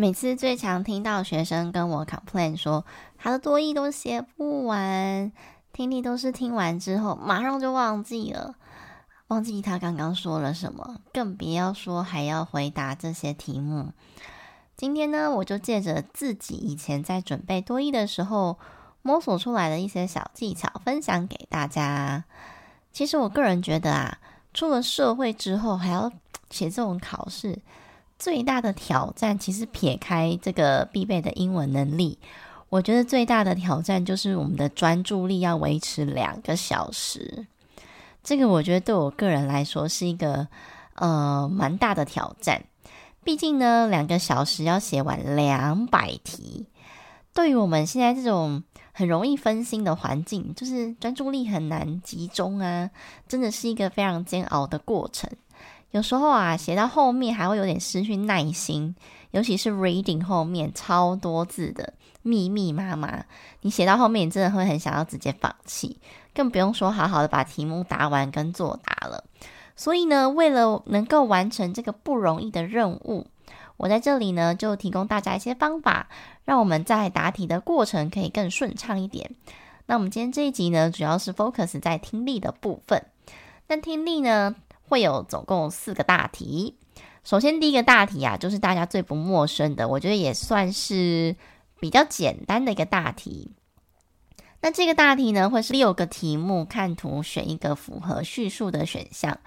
每次最常听到学生跟我 complain 说，他的多益都写不完，听力都是听完之后马上就忘记了，忘记他刚刚说了什么，更别要说还要回答这些题目。今天呢，我就借着自己以前在准备多译的时候摸索出来的一些小技巧，分享给大家。其实我个人觉得啊，出了社会之后还要写这种考试。最大的挑战，其实撇开这个必备的英文能力，我觉得最大的挑战就是我们的专注力要维持两个小时。这个我觉得对我个人来说是一个呃蛮大的挑战。毕竟呢，两个小时要写完两百题，对于我们现在这种很容易分心的环境，就是专注力很难集中啊，真的是一个非常煎熬的过程。有时候啊，写到后面还会有点失去耐心，尤其是 reading 后面超多字的，密密麻麻，你写到后面，真的会很想要直接放弃，更不用说好好的把题目答完跟作答了。所以呢，为了能够完成这个不容易的任务，我在这里呢就提供大家一些方法，让我们在答题的过程可以更顺畅一点。那我们今天这一集呢，主要是 focus 在听力的部分。那听力呢，会有总共四个大题。首先，第一个大题啊，就是大家最不陌生的，我觉得也算是比较简单的一个大题。那这个大题呢，会是六个题目，看图选一个符合叙述的选项。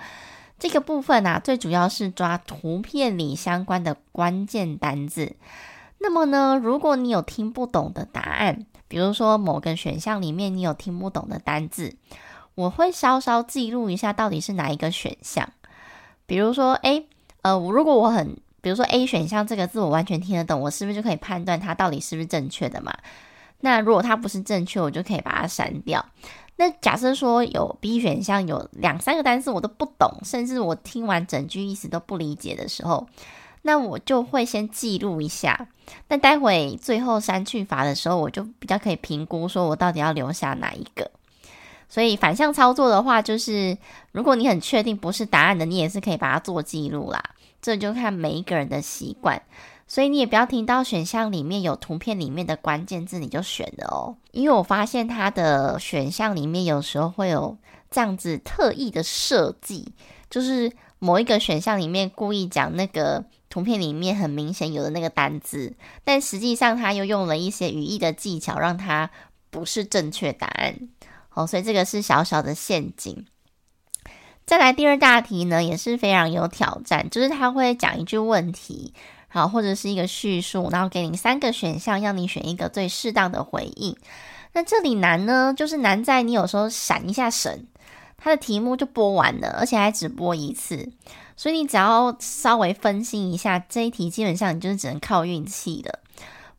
这个部分啊，最主要是抓图片里相关的关键单字。那么呢，如果你有听不懂的答案，比如说某个选项里面你有听不懂的单字。我会稍稍记录一下到底是哪一个选项，比如说，诶，呃，如果我很，比如说 A 选项这个字我完全听得懂，我是不是就可以判断它到底是不是正确的嘛？那如果它不是正确，我就可以把它删掉。那假设说有 B 选项有两三个单词我都不懂，甚至我听完整句意思都不理解的时候，那我就会先记录一下。那待会最后删去法的时候，我就比较可以评估说我到底要留下哪一个。所以反向操作的话，就是如果你很确定不是答案的，你也是可以把它做记录啦。这就看每一个人的习惯，所以你也不要听到选项里面有图片里面的关键字你就选了哦。因为我发现它的选项里面有时候会有这样子特意的设计，就是某一个选项里面故意讲那个图片里面很明显有的那个单字，但实际上它又用了一些语义的技巧，让它不是正确答案。哦，所以这个是小小的陷阱。再来第二大题呢，也是非常有挑战，就是他会讲一句问题，好，或者是一个叙述，然后给你三个选项，让你选一个最适当的回应。那这里难呢，就是难在你有时候闪一下神，他的题目就播完了，而且还只播一次，所以你只要稍微分析一下这一题，基本上你就是只能靠运气了。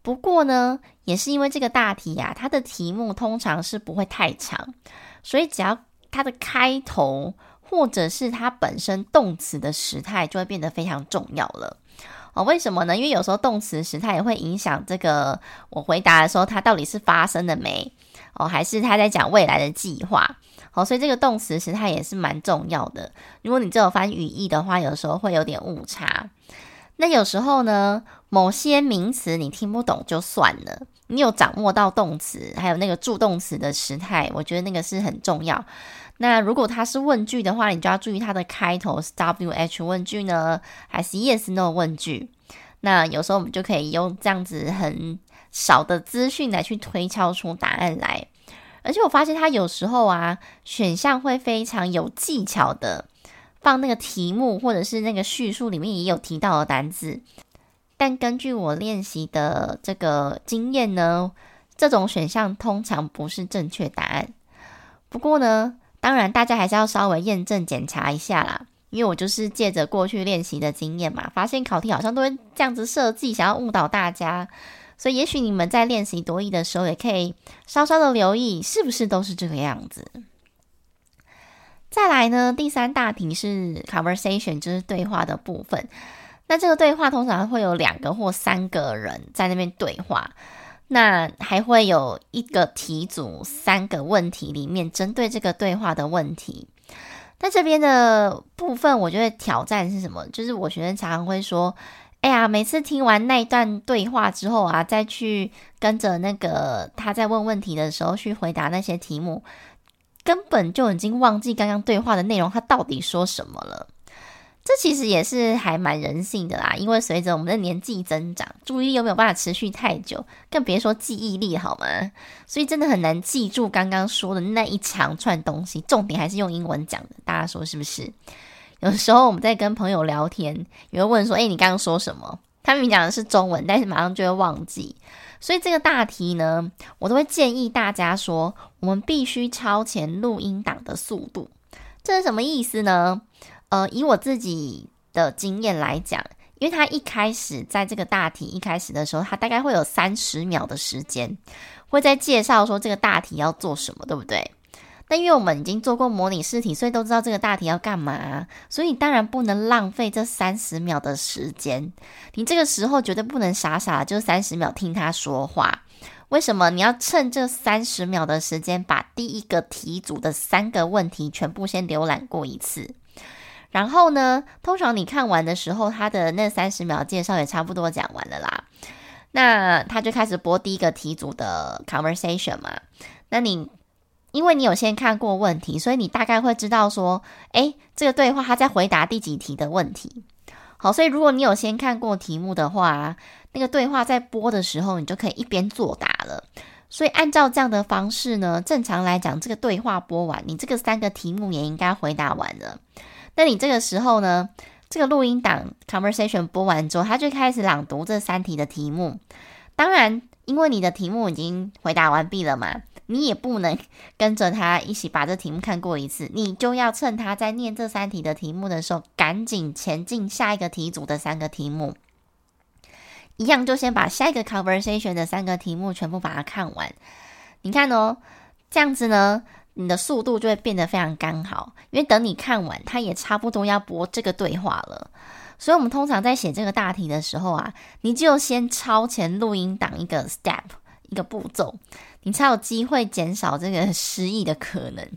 不过呢，也是因为这个大题呀、啊，它的题目通常是不会太长，所以只要它的开头或者是它本身动词的时态就会变得非常重要了。哦，为什么呢？因为有时候动词时态也会影响这个我回答的时候它到底是发生了没哦，还是他在讲未来的计划。哦，所以这个动词时态也是蛮重要的。如果你只有翻语义的话，有时候会有点误差。那有时候呢，某些名词你听不懂就算了，你有掌握到动词，还有那个助动词的时态，我觉得那个是很重要。那如果它是问句的话，你就要注意它的开头是 WH 问句呢，还是 Yes No 问句。那有时候我们就可以用这样子很少的资讯来去推敲出答案来。而且我发现它有时候啊，选项会非常有技巧的放那个题目或者是那个叙述里面也有提到的单字，但根据我练习的这个经验呢，这种选项通常不是正确答案。不过呢，当然大家还是要稍微验证检查一下啦。因为我就是借着过去练习的经验嘛，发现考题好像都会这样子设计，想要误导大家。所以也许你们在练习多益的时候，也可以稍稍的留意，是不是都是这个样子。再来呢，第三大题是 conversation，就是对话的部分。那这个对话通常会有两个或三个人在那边对话，那还会有一个题组，三个问题里面针对这个对话的问题。那这边的部分，我觉得挑战是什么？就是我学生常常会说：“哎呀，每次听完那一段对话之后啊，再去跟着那个他在问问题的时候去回答那些题目，根本就已经忘记刚刚对话的内容，他到底说什么了。”这其实也是还蛮人性的啦，因为随着我们的年纪增长，注意力又没有办法持续太久，更别说记忆力好吗？所以真的很难记住刚刚说的那一长串东西。重点还是用英文讲的，大家说是不是？有时候我们在跟朋友聊天，有人问说：“诶，你刚刚说什么？”他们讲的是中文，但是马上就会忘记。所以这个大题呢，我都会建议大家说，我们必须超前录音档的速度。这是什么意思呢？呃，以我自己的经验来讲，因为他一开始在这个大题一开始的时候，他大概会有三十秒的时间，会在介绍说这个大题要做什么，对不对？但因为我们已经做过模拟试题，所以都知道这个大题要干嘛，所以当然不能浪费这三十秒的时间。你这个时候绝对不能傻傻的就三十秒听他说话。为什么？你要趁这三十秒的时间，把第一个题组的三个问题全部先浏览过一次。然后呢，通常你看完的时候，他的那三十秒介绍也差不多讲完了啦。那他就开始播第一个题组的 conversation 嘛。那你因为你有先看过问题，所以你大概会知道说，诶，这个对话他在回答第几题的问题。好，所以如果你有先看过题目的话，那个对话在播的时候，你就可以一边作答了。所以按照这样的方式呢，正常来讲，这个对话播完，你这个三个题目也应该回答完了。那你这个时候呢，这个录音档 conversation 播完之后，他就开始朗读这三题的题目。当然，因为你的题目已经回答完毕了嘛，你也不能 跟着他一起把这题目看过一次，你就要趁他在念这三题的题目的时候，赶紧前进下一个题组的三个题目。一样就先把下一个 conversation 的三个题目全部把它看完。你看哦，这样子呢。你的速度就会变得非常刚好，因为等你看完，他也差不多要播这个对话了。所以，我们通常在写这个大题的时候啊，你就先超前录音档一个 step，一个步骤，你才有机会减少这个失忆的可能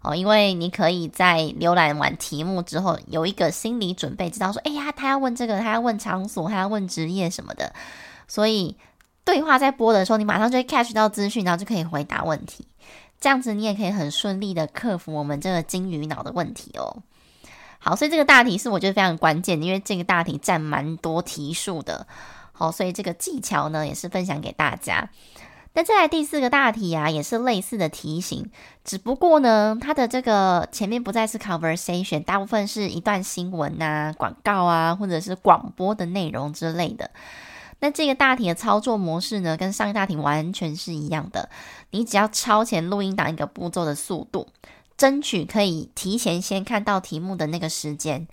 哦。因为你可以在浏览完题目之后，有一个心理准备，知道说，哎呀，他要问这个，他要问场所，他要问职业什么的。所以，对话在播的时候，你马上就会 catch 到资讯，然后就可以回答问题。这样子你也可以很顺利的克服我们这个金鱼脑的问题哦。好，所以这个大题是我觉得非常关键，因为这个大题占蛮多题数的。好，所以这个技巧呢也是分享给大家。那再来第四个大题啊，也是类似的题型，只不过呢，它的这个前面不再是 conversation，大部分是一段新闻啊、广告啊，或者是广播的内容之类的。那这个大题的操作模式呢，跟上一大题完全是一样的。你只要超前录音档一个步骤的速度，争取可以提前先看到题目的那个时间，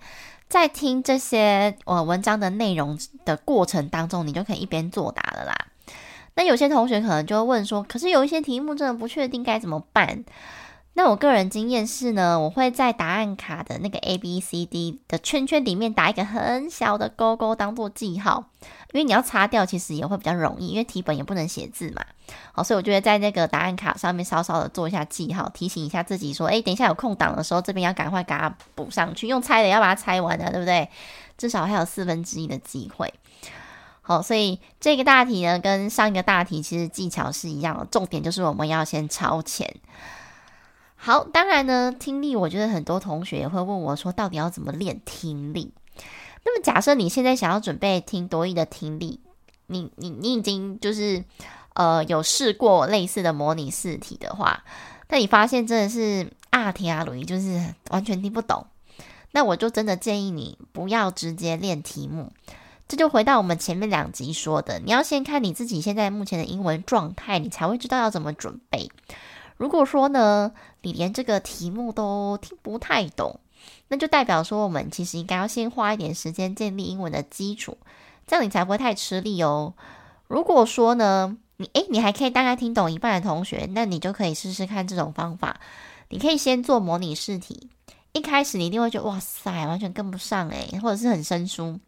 在听这些呃文章的内容的过程当中，你就可以一边作答了啦。那有些同学可能就会问说，可是有一些题目真的不确定该怎么办？那我个人经验是呢，我会在答案卡的那个 A B C D 的圈圈里面打一个很小的勾勾，当做记号。因为你要擦掉，其实也会比较容易，因为题本也不能写字嘛。好，所以我觉得在那个答案卡上面稍稍的做一下记号，提醒一下自己说，诶，等一下有空档的时候，这边要赶快给它补上去。用猜的要把它猜完的，对不对？至少还有四分之一的机会。好，所以这个大题呢，跟上一个大题其实技巧是一样的，重点就是我们要先超前。好，当然呢，听力我觉得很多同学也会问我说，到底要怎么练听力？那么假设你现在想要准备听多益的听力，你你你已经就是呃有试过类似的模拟试题的话，但你发现真的是阿提阿鲁就是完全听不懂，那我就真的建议你不要直接练题目。这就回到我们前面两集说的，你要先看你自己现在目前的英文状态，你才会知道要怎么准备。如果说呢，你连这个题目都听不太懂，那就代表说我们其实应该要先花一点时间建立英文的基础，这样你才不会太吃力哦。如果说呢，你诶，你还可以大概听懂一半的同学，那你就可以试试看这种方法。你可以先做模拟试题，一开始你一定会觉得哇塞，完全跟不上诶，或者是很生疏。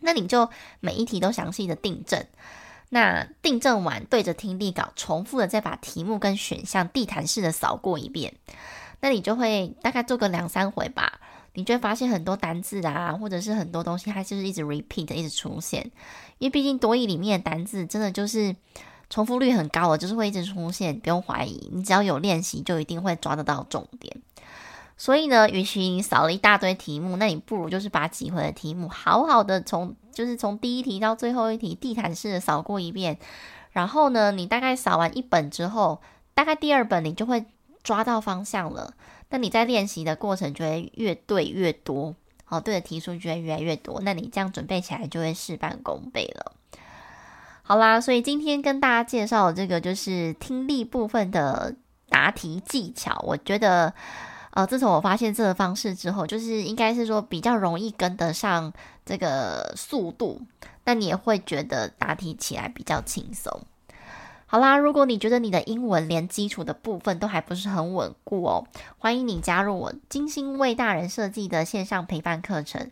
那你就每一题都详细的订正，那订正完对着听力稿重复的再把题目跟选项地毯式的扫过一遍，那你就会大概做个两三回吧，你就会发现很多单字啊，或者是很多东西它就是一直 repeat 一直出现，因为毕竟多义里面的单字真的就是重复率很高了，就是会一直出现，不用怀疑，你只要有练习就一定会抓得到重点。所以呢，与其你扫了一大堆题目，那你不如就是把几回的题目好好的从就是从第一题到最后一题地毯式的扫过一遍。然后呢，你大概扫完一本之后，大概第二本你就会抓到方向了。那你在练习的过程就会越对越多，好，对的题数就会越来越多。那你这样准备起来就会事半功倍了。好啦，所以今天跟大家介绍的这个就是听力部分的答题技巧，我觉得。呃，自从我发现这个方式之后，就是应该是说比较容易跟得上这个速度，那你也会觉得答题起来比较轻松。好啦，如果你觉得你的英文连基础的部分都还不是很稳固哦，欢迎你加入我精心为大人设计的线上陪伴课程。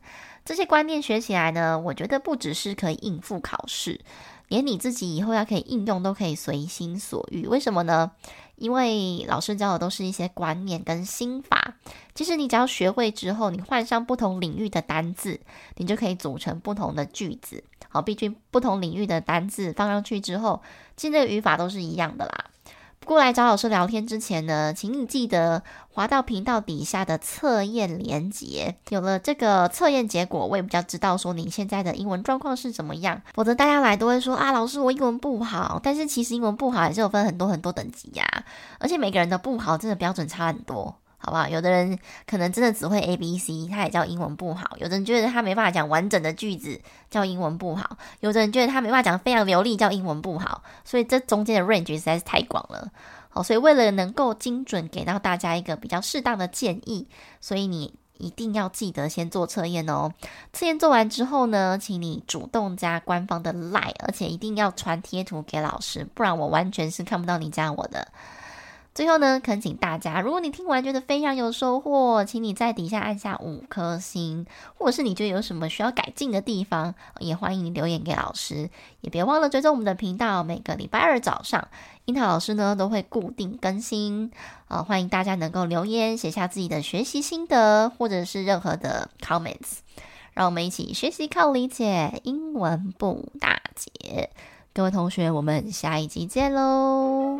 这些观念学起来呢，我觉得不只是可以应付考试，连你自己以后要可以应用都可以随心所欲。为什么呢？因为老师教的都是一些观念跟心法，其实你只要学会之后，你换上不同领域的单字，你就可以组成不同的句子。好，毕竟不同领域的单字放上去之后，其实这个语法都是一样的啦。过来找老师聊天之前呢，请你记得滑到频道底下的测验连接。有了这个测验结果，我也比较知道说你现在的英文状况是怎么样。否则大家来都会说啊，老师我英文不好。但是其实英文不好也是有分很多很多等级呀，而且每个人的不好真的标准差很多，好不好？有的人可能真的只会 A B C，他也叫英文不好；有的人觉得他没办法讲完整的句子，叫英文不好；有的人觉得他没办法讲非常流利，叫英文不好。所以这中间的 range 实在是太广了。好，所以为了能够精准给到大家一个比较适当的建议，所以你一定要记得先做测验哦。测验做完之后呢，请你主动加官方的 LINE，而且一定要传贴图给老师，不然我完全是看不到你加我的。最后呢，恳请大家，如果你听完觉得非常有收获，请你在底下按下五颗星，或者是你觉得有什么需要改进的地方，也欢迎留言给老师。也别忘了追踪我们的频道，每个礼拜二早上，樱桃老师呢都会固定更新。呃，欢迎大家能够留言，写下自己的学习心得，或者是任何的 comments，让我们一起学习靠理解，英文不打结。各位同学，我们下一集见喽！